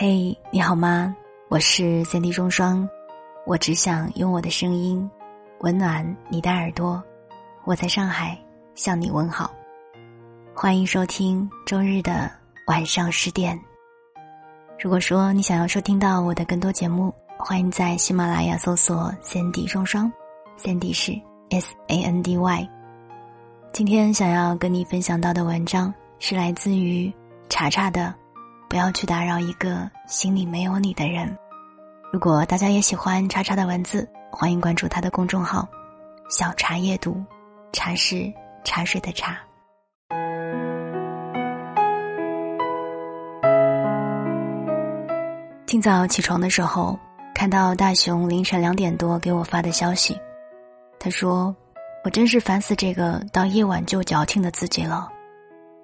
嘿，你好吗？我是三 D 双双，我只想用我的声音温暖你的耳朵。我在上海向你问好，欢迎收听周日的晚上十点。如果说你想要收听到我的更多节目，欢迎在喜马拉雅搜索三 D 双双，三 D 是 S A N D Y。今天想要跟你分享到的文章是来自于查查的。不要去打扰一个心里没有你的人。如果大家也喜欢叉叉的文字，欢迎关注他的公众号“小茶夜读”，茶是茶水的茶。今早起床的时候，看到大雄凌晨两点多给我发的消息，他说：“我真是烦死这个到夜晚就矫情的自己了，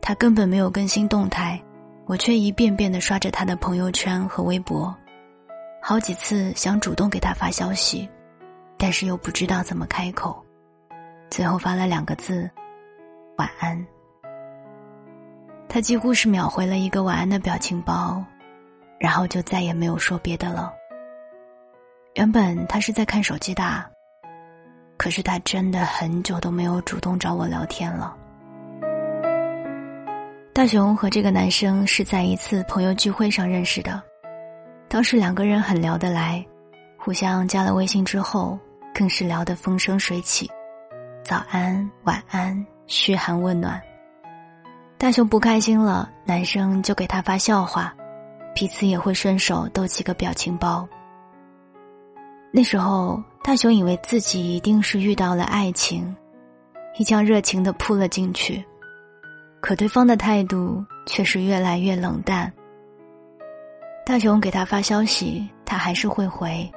他根本没有更新动态。”我却一遍遍的刷着他的朋友圈和微博，好几次想主动给他发消息，但是又不知道怎么开口，最后发了两个字：“晚安。”他几乎是秒回了一个晚安的表情包，然后就再也没有说别的了。原本他是在看手机的，可是他真的很久都没有主动找我聊天了。大雄和这个男生是在一次朋友聚会上认识的，当时两个人很聊得来，互相加了微信之后，更是聊得风生水起，早安、晚安、嘘寒问暖。大雄不开心了，男生就给他发笑话，彼此也会顺手逗几个表情包。那时候，大雄以为自己一定是遇到了爱情，一腔热情的扑了进去。可对方的态度却是越来越冷淡。大雄给他发消息，他还是会回，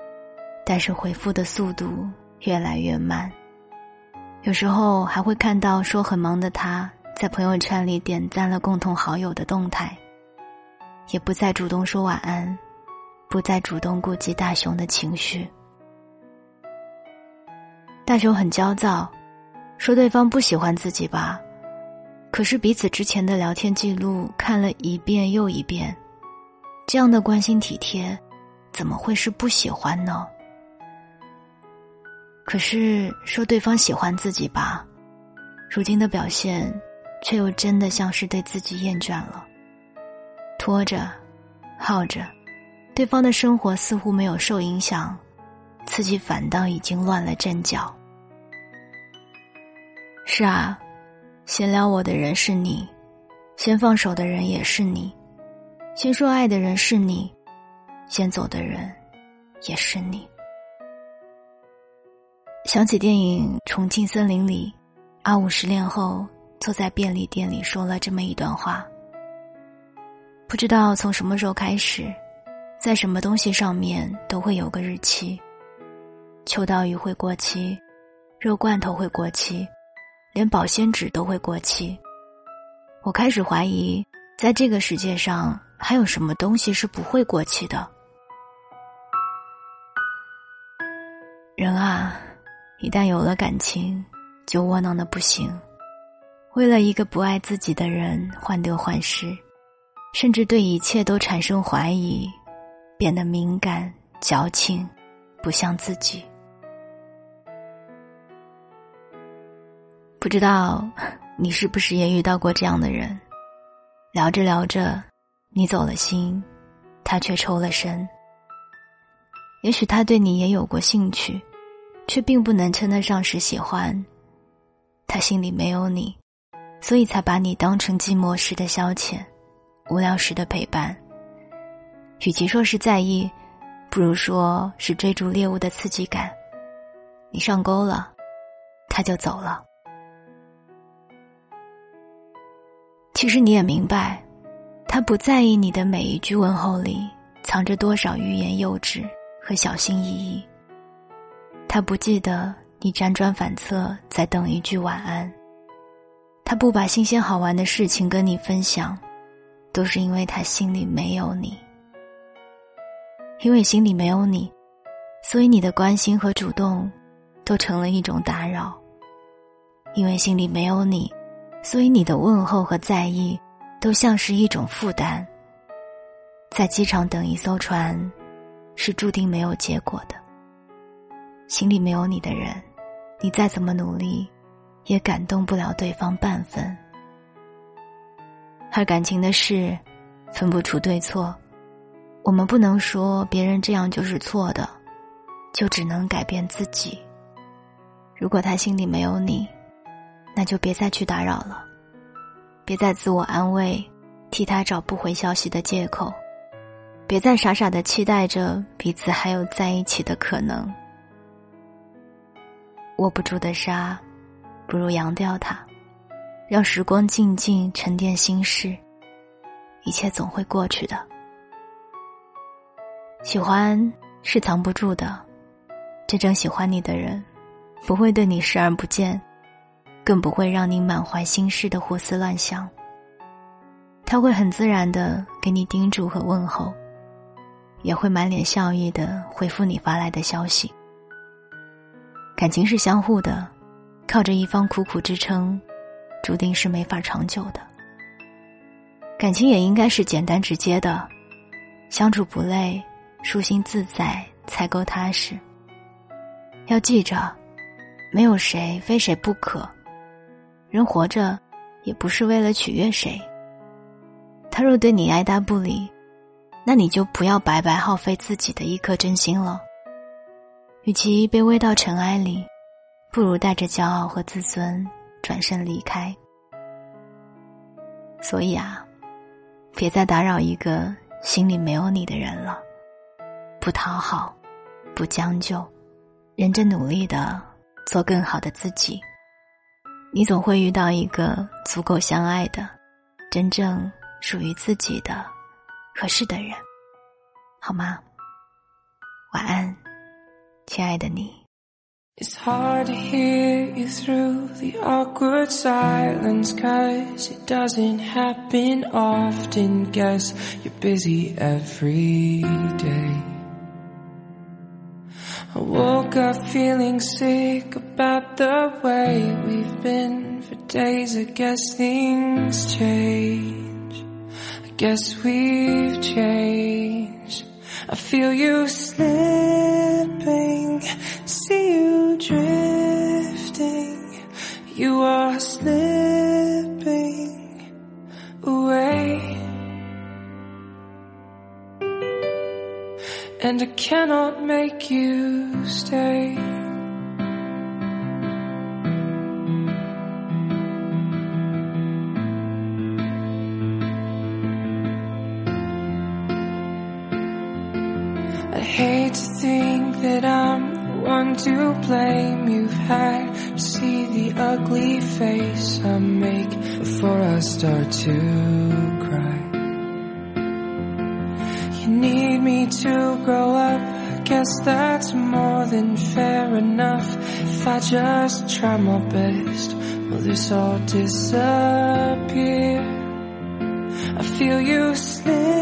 但是回复的速度越来越慢。有时候还会看到说很忙的他在朋友圈里点赞了共同好友的动态，也不再主动说晚安，不再主动顾及大雄的情绪。大雄很焦躁，说对方不喜欢自己吧。可是彼此之前的聊天记录看了一遍又一遍，这样的关心体贴，怎么会是不喜欢呢？可是说对方喜欢自己吧，如今的表现，却又真的像是对自己厌倦了。拖着，耗着，对方的生活似乎没有受影响，自己反倒已经乱了阵脚。是啊。先撩我的人是你，先放手的人也是你，先说爱的人是你，先走的人也是你。想起电影《重庆森林》里，阿五失恋后坐在便利店里说了这么一段话。不知道从什么时候开始，在什么东西上面都会有个日期，秋刀鱼会过期，肉罐头会过期。连保鲜纸都会过期，我开始怀疑，在这个世界上还有什么东西是不会过期的。人啊，一旦有了感情，就窝囊的不行，为了一个不爱自己的人患得患失，甚至对一切都产生怀疑，变得敏感、矫情，不像自己。不知道你是不是也遇到过这样的人？聊着聊着，你走了心，他却抽了身。也许他对你也有过兴趣，却并不能称得上是喜欢。他心里没有你，所以才把你当成寂寞时的消遣，无聊时的陪伴。与其说是在意，不如说是追逐猎物的刺激感。你上钩了，他就走了。其实你也明白，他不在意你的每一句问候里藏着多少欲言又止和小心翼翼。他不记得你辗转反侧在等一句晚安。他不把新鲜好玩的事情跟你分享，都是因为他心里没有你。因为心里没有你，所以你的关心和主动，都成了一种打扰。因为心里没有你。所以你的问候和在意，都像是一种负担。在机场等一艘船，是注定没有结果的。心里没有你的人，你再怎么努力，也感动不了对方半分。而感情的事，分不出对错，我们不能说别人这样就是错的，就只能改变自己。如果他心里没有你，那就别再去打扰了，别再自我安慰，替他找不回消息的借口，别再傻傻的期待着彼此还有在一起的可能。握不住的沙，不如扬掉它，让时光静静沉淀心事。一切总会过去的。喜欢是藏不住的，真正喜欢你的人，不会对你视而不见，更不会让你满怀心事的胡思乱想。他会很自然的给你叮嘱和问候，也会满脸笑意的回复你发来的消息。感情是相互的，靠着一方苦苦支撑，注定是没法长久的。感情也应该是简单直接的，相处不累，舒心自在才够踏实。要记着，没有谁非谁不可，人活着也不是为了取悦谁。他若对你爱答不理，那你就不要白白耗费自己的一颗真心了。与其卑微到尘埃里，不如带着骄傲和自尊转身离开。所以啊，别再打扰一个心里没有你的人了。不讨好，不将就，认真努力的做更好的自己。你总会遇到一个足够相爱的、真正属于自己的合适的人，好吗？晚安。亲爱的你。It's hard to hear you through the awkward silence Cause it doesn't happen often Guess you're busy every day I woke up feeling sick about the way we've been for days I guess things change I guess we've changed I feel you slipping, see you drifting. You are slipping away. And I cannot make you stay. I hate to think that I'm the one to blame. You've had to see the ugly face I make before I start to cry. You need me to grow up. Guess that's more than fair enough. If I just try my best, will this all disappear? I feel you slipping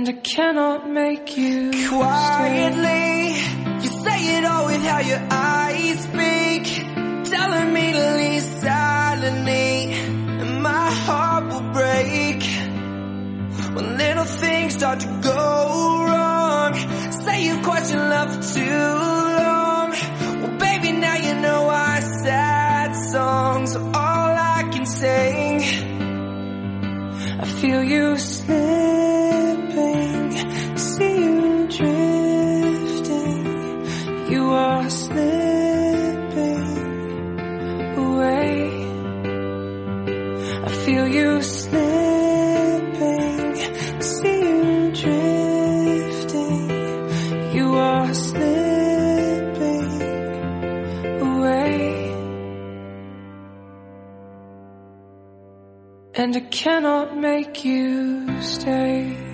And I cannot make you quietly. Stay say it all with how your eyes speak. Telling me to leave silently And my heart will break. When little things start to go wrong Say you've questioned love too long. Well baby now you know why sad songs are all I can sing. I feel you slipping, And I cannot make you stay.